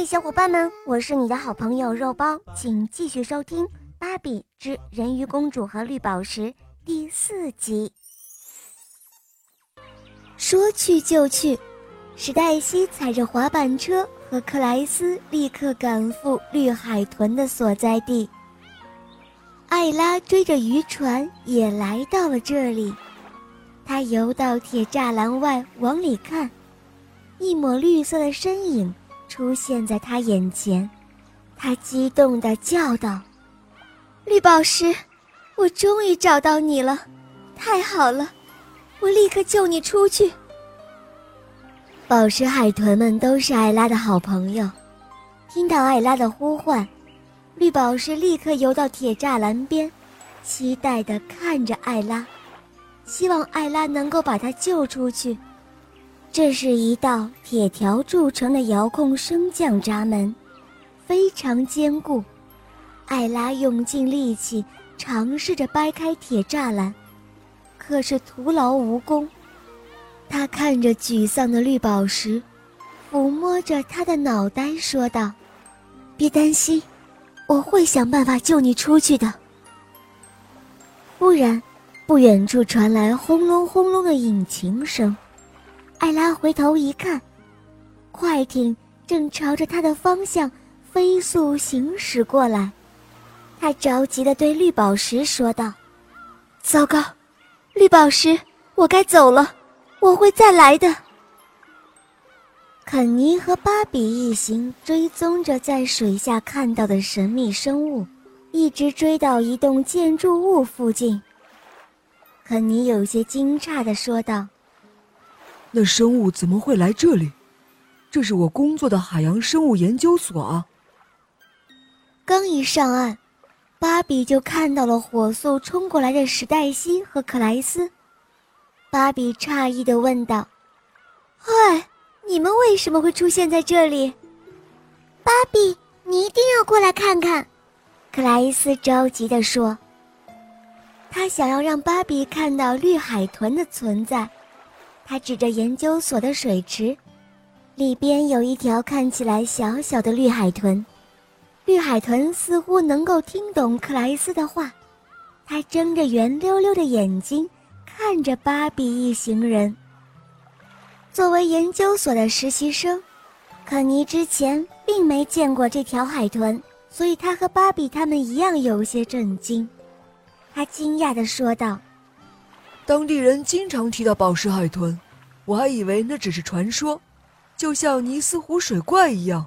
嗨，小伙伴们，我是你的好朋友肉包，请继续收听《芭比之人鱼公主和绿宝石》第四集。说去就去，史黛西踩着滑板车和克莱斯立刻赶赴绿海豚的所在地。艾拉追着渔船也来到了这里，她游到铁栅栏外往里看，一抹绿色的身影。出现在他眼前，他激动地叫道：“绿宝石，我终于找到你了！太好了，我立刻救你出去。”宝石海豚们都是艾拉的好朋友，听到艾拉的呼唤，绿宝石立刻游到铁栅栏边，期待地看着艾拉，希望艾拉能够把他救出去。这是一道铁条铸成的遥控升降闸门，非常坚固。艾拉用尽力气尝试着掰开铁栅栏，可是徒劳无功。他看着沮丧的绿宝石，抚摸着他的脑袋，说道：“别担心，我会想办法救你出去的。”忽然，不远处传来轰隆轰隆的引擎声。艾拉回头一看，快艇正朝着他的方向飞速行驶过来。他着急地对绿宝石说道：“糟糕，绿宝石，我该走了，我会再来的。”肯尼和芭比一行追踪着在水下看到的神秘生物，一直追到一栋建筑物附近。肯尼有些惊诧地说道。那生物怎么会来这里？这是我工作的海洋生物研究所啊！刚一上岸，芭比就看到了火速冲过来的史黛西和克莱斯。芭比诧异地问道：“嗨，你们为什么会出现在这里？”芭比，你一定要过来看看！克莱斯着急地说：“他想要让芭比看到绿海豚的存在。”他指着研究所的水池，里边有一条看起来小小的绿海豚。绿海豚似乎能够听懂克莱斯的话，它睁着圆溜溜的眼睛看着芭比一行人。作为研究所的实习生，肯尼之前并没见过这条海豚，所以他和芭比他们一样有些震惊。他惊讶地说道。当地人经常提到宝石海豚，我还以为那只是传说，就像尼斯湖水怪一样。